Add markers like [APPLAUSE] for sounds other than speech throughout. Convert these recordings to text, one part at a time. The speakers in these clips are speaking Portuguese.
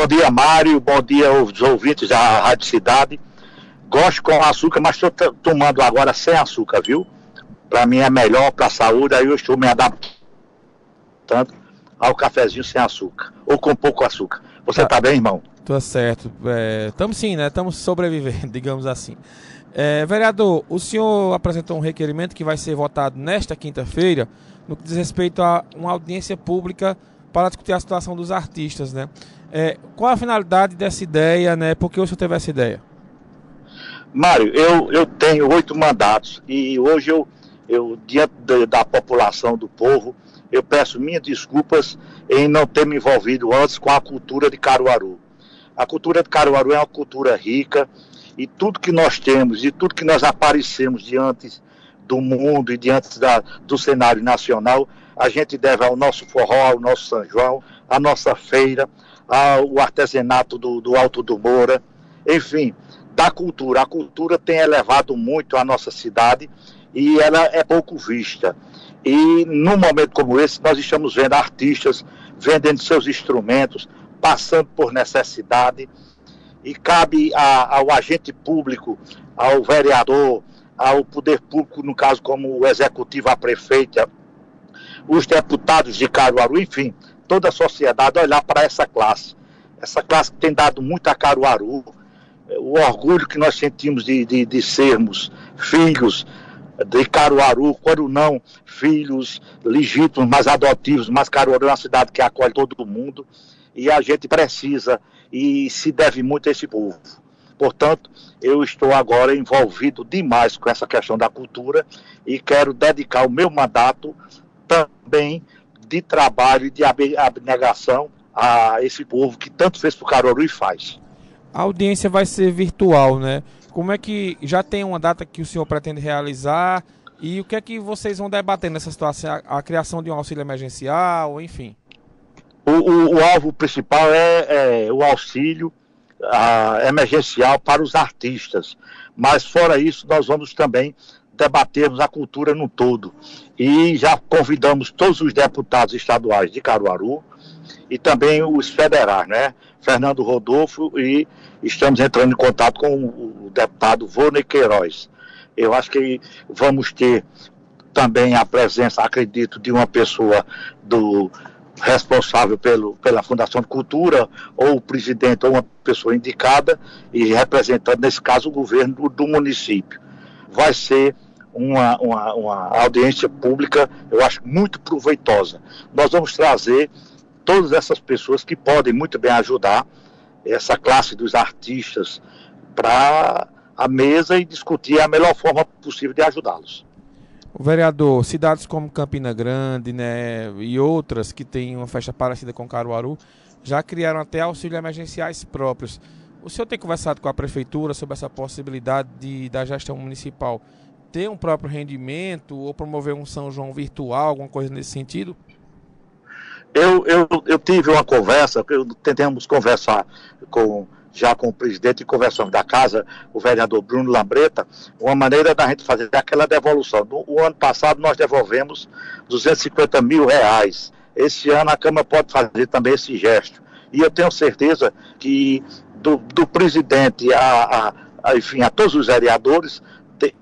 Bom dia, Mário. Bom dia aos ouvintes da Rádio Cidade. Gosto com açúcar, mas estou tomando agora sem açúcar, viu? Para mim é melhor para a saúde, aí eu estou me adaptando ao cafezinho sem açúcar, ou com pouco açúcar. Você está tá bem, irmão? Tô certo. Estamos é, sim, né? Estamos sobrevivendo, [LAUGHS] digamos assim. É, vereador, o senhor apresentou um requerimento que vai ser votado nesta quinta-feira no que diz respeito a uma audiência pública para discutir a situação dos artistas, né? É, qual a finalidade dessa ideia, né? Por que o senhor teve essa ideia? Mário, eu, eu tenho oito mandatos e hoje eu, eu diante da população, do povo, eu peço minhas desculpas em não ter me envolvido antes com a cultura de Caruaru. A cultura de Caruaru é uma cultura rica e tudo que nós temos e tudo que nós aparecemos diante do mundo e diante da, do cenário nacional, a gente deve ao nosso forró, ao nosso São João, à nossa feira, ao artesanato do, do Alto do Moura, enfim, da cultura. A cultura tem elevado muito a nossa cidade e ela é pouco vista. E num momento como esse, nós estamos vendo artistas vendendo seus instrumentos, passando por necessidade, e cabe a, ao agente público, ao vereador, ao poder público, no caso como o executivo, a prefeita, os deputados de Caruaru, enfim, toda a sociedade olhar para essa classe. Essa classe que tem dado muito a Caruaru, o orgulho que nós sentimos de, de, de sermos filhos de Caruaru, quando não filhos legítimos, mas adotivos, mas Caruaru é uma cidade que acolhe todo mundo e a gente precisa e se deve muito a esse povo. Portanto, eu estou agora envolvido demais com essa questão da cultura e quero dedicar o meu mandato também de trabalho e de abnegação a esse povo que tanto fez para o Caruaru e faz. A audiência vai ser virtual, né? Como é que já tem uma data que o senhor pretende realizar? E o que é que vocês vão debater nessa situação? A, a criação de um auxílio emergencial, enfim. O, o, o alvo principal é, é o auxílio a, emergencial para os artistas. Mas fora isso, nós vamos também debatermos a cultura no todo. E já convidamos todos os deputados estaduais de Caruaru e também os federais, né? Fernando Rodolfo e estamos entrando em contato com o deputado Vônei Queiroz. Eu acho que vamos ter também a presença, acredito, de uma pessoa do responsável pelo, pela Fundação de Cultura, ou o presidente, ou uma pessoa indicada, e representando, nesse caso, o governo do, do município. Vai ser uma, uma, uma audiência pública, eu acho, muito proveitosa. Nós vamos trazer todas essas pessoas que podem muito bem ajudar essa classe dos artistas para a mesa e discutir a melhor forma possível de ajudá-los. O vereador, cidades como Campina Grande né, e outras que têm uma festa parecida com Caruaru já criaram até auxílios emergenciais próprios. O senhor tem conversado com a prefeitura sobre essa possibilidade de, da gestão municipal ter um próprio rendimento ou promover um São João virtual, alguma coisa nesse sentido? Eu, eu, eu tive uma conversa, eu, tentamos conversar com, já com o presidente e conversamos da casa, o vereador Bruno Lambreta, uma maneira da gente fazer aquela devolução. No, o ano passado nós devolvemos 250 mil reais. Esse ano a Câmara pode fazer também esse gesto. E eu tenho certeza que do, do presidente a, a, a, enfim, a todos os vereadores,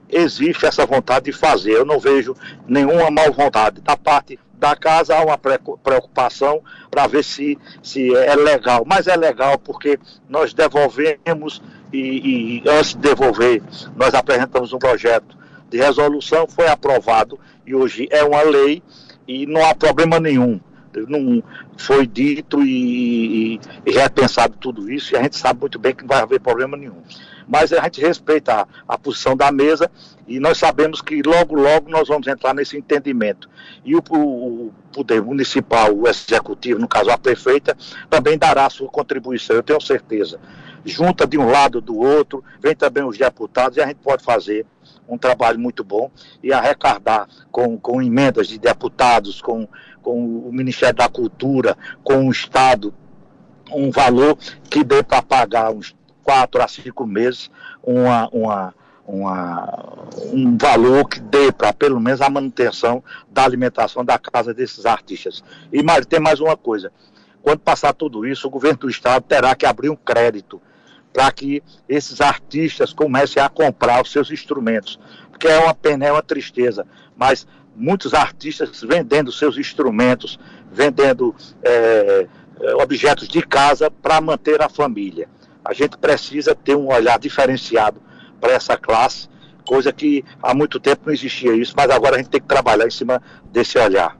existe essa vontade de fazer. Eu não vejo nenhuma mal vontade da parte da casa há uma preocupação para ver se, se é legal. Mas é legal porque nós devolvemos e, e, antes de devolver, nós apresentamos um projeto de resolução, foi aprovado e hoje é uma lei e não há problema nenhum. Não foi dito e, e, repensado tudo isso, e a gente sabe muito bem que não vai haver problema nenhum mas a gente respeita a, a posição da mesa e nós sabemos que logo, logo nós vamos entrar nesse entendimento. E o, o, poder municipal, o executivo, no caso a prefeita, também dará a sua contribuição, eu tenho certeza. Junta de um lado do outro, vem também os deputados e a gente pode fazer um trabalho muito bom e arrecadar com, com emendas de deputados, com, com o Ministério da Cultura, com o Estado, um valor que dê para pagar uns quatro a cinco meses uma, uma, uma, um valor que dê para pelo menos a manutenção da alimentação da casa desses artistas. E mais, tem mais uma coisa. Quando passar tudo isso, o governo do estado terá que abrir um crédito para que esses artistas comecem a comprar os seus instrumentos. Porque é uma pena, é uma tristeza, mas muitos artistas vendendo seus instrumentos, vendendo é, objetos de casa para manter a família. A gente precisa ter um olhar diferenciado para essa classe, coisa que há muito tempo não existia isso, mas agora a gente tem que trabalhar em cima desse olhar.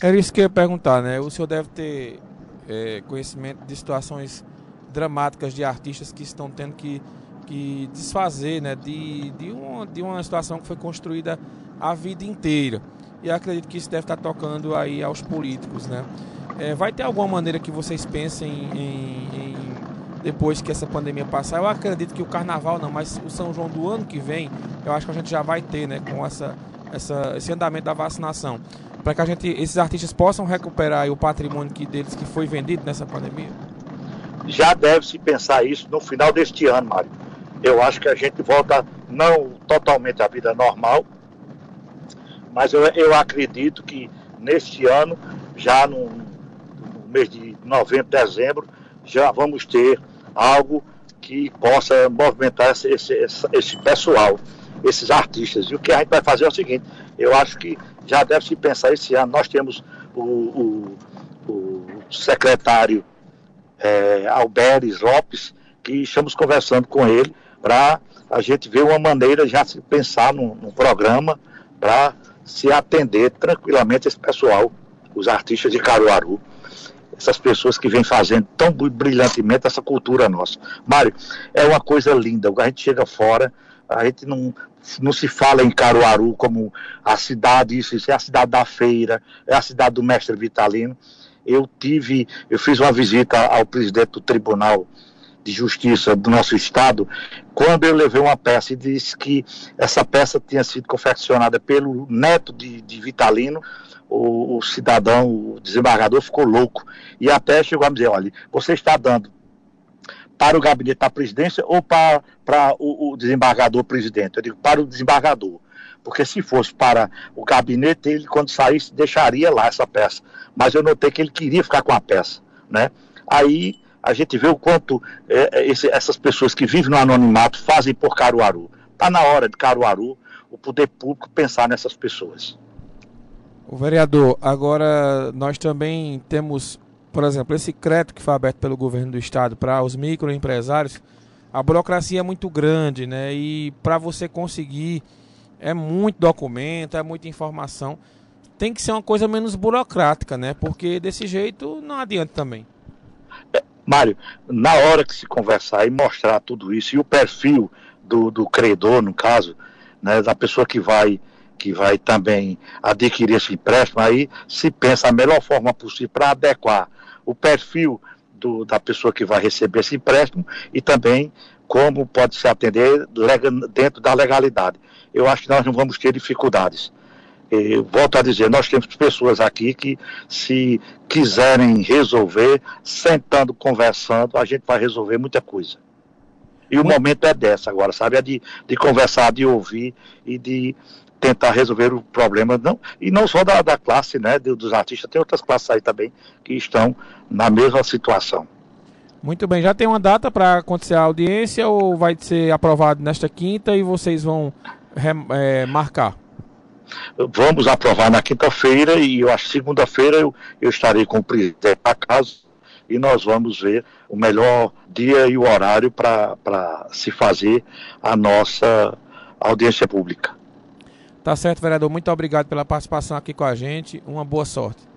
Era isso que eu ia perguntar, né? O senhor deve ter é, conhecimento de situações dramáticas de artistas que estão tendo que, que desfazer né, de, de, uma, de uma situação que foi construída a vida inteira. E acredito que isso deve estar tocando aí aos políticos. Né? É, vai ter alguma maneira que vocês pensem em, em, depois que essa pandemia passar? Eu acredito que o carnaval não, mas o São João do ano que vem, eu acho que a gente já vai ter né, com essa, essa, esse andamento da vacinação para que a gente, esses artistas possam recuperar o patrimônio que, deles que foi vendido nessa pandemia? Já deve se pensar isso no final deste ano, Mário. Eu acho que a gente volta não totalmente à vida normal, mas eu, eu acredito que neste ano, já no, no mês de novembro, dezembro, já vamos ter algo que possa movimentar esse, esse, esse pessoal, esses artistas. E o que a gente vai fazer é o seguinte: eu acho que já deve se pensar esse ano. Nós temos o, o, o secretário é, Alberes Lopes, que estamos conversando com ele para a gente ver uma maneira já se pensar num, num programa para se atender tranquilamente esse pessoal, os artistas de Caruaru, essas pessoas que vêm fazendo tão brilhantemente essa cultura nossa. Mário, é uma coisa linda, a gente chega fora, a gente não, não se fala em Caruaru como a cidade, isso, isso é a cidade da feira, é a cidade do mestre Vitalino. Eu tive, eu fiz uma visita ao presidente do Tribunal de Justiça do nosso estado, quando eu levei uma peça e disse que essa peça tinha sido confeccionada pelo neto de, de Vitalino, o, o, cidadão, o desembargador ficou louco e até chegou a me dizer, olha, você está dando para o gabinete da presidência ou para, para o, o desembargador presidente? Eu digo, para o desembargador. Porque se fosse para o gabinete, ele, quando saísse, deixaria lá essa peça. Mas eu notei que ele queria ficar com a peça. Né? Aí a gente vê o quanto é, é esse, essas pessoas que vivem no anonimato fazem por Caruaru. Está na hora de Caruaru, o poder público, pensar nessas pessoas. O vereador, agora nós também temos por exemplo, esse crédito que foi aberto pelo governo do estado para os microempresários, a burocracia é muito grande, né? E para você conseguir é muito documento, é muita informação. Tem que ser uma coisa menos burocrática, né? Porque desse jeito não adianta também. Mário, na hora que se conversar e mostrar tudo isso, e o perfil do, do credor, no caso, né, da pessoa que vai que vai também adquirir esse empréstimo, aí se pensa a melhor forma possível para adequar o perfil do, da pessoa que vai receber esse empréstimo e também como pode se atender dentro da legalidade. Eu acho que nós não vamos ter dificuldades. Volto a dizer, nós temos pessoas aqui que, se quiserem resolver, sentando, conversando, a gente vai resolver muita coisa. E o momento é dessa agora, sabe? É de, de conversar, de ouvir e de tentar resolver o problema, não, e não só da, da classe né, dos artistas, tem outras classes aí também que estão na mesma situação. Muito bem, já tem uma data para acontecer a audiência ou vai ser aprovado nesta quinta e vocês vão é, marcar? Vamos aprovar na quinta-feira e eu acho segunda-feira eu, eu estarei com o presidente da casa e nós vamos ver o melhor dia e o horário para se fazer a nossa audiência pública. Tá certo, vereador. Muito obrigado pela participação aqui com a gente. Uma boa sorte.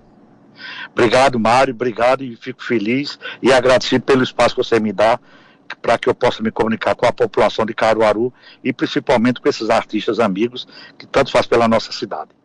Obrigado, Mário. Obrigado e fico feliz e agradecido pelo espaço que você me dá para que eu possa me comunicar com a população de Caruaru e principalmente com esses artistas amigos que tanto faz pela nossa cidade.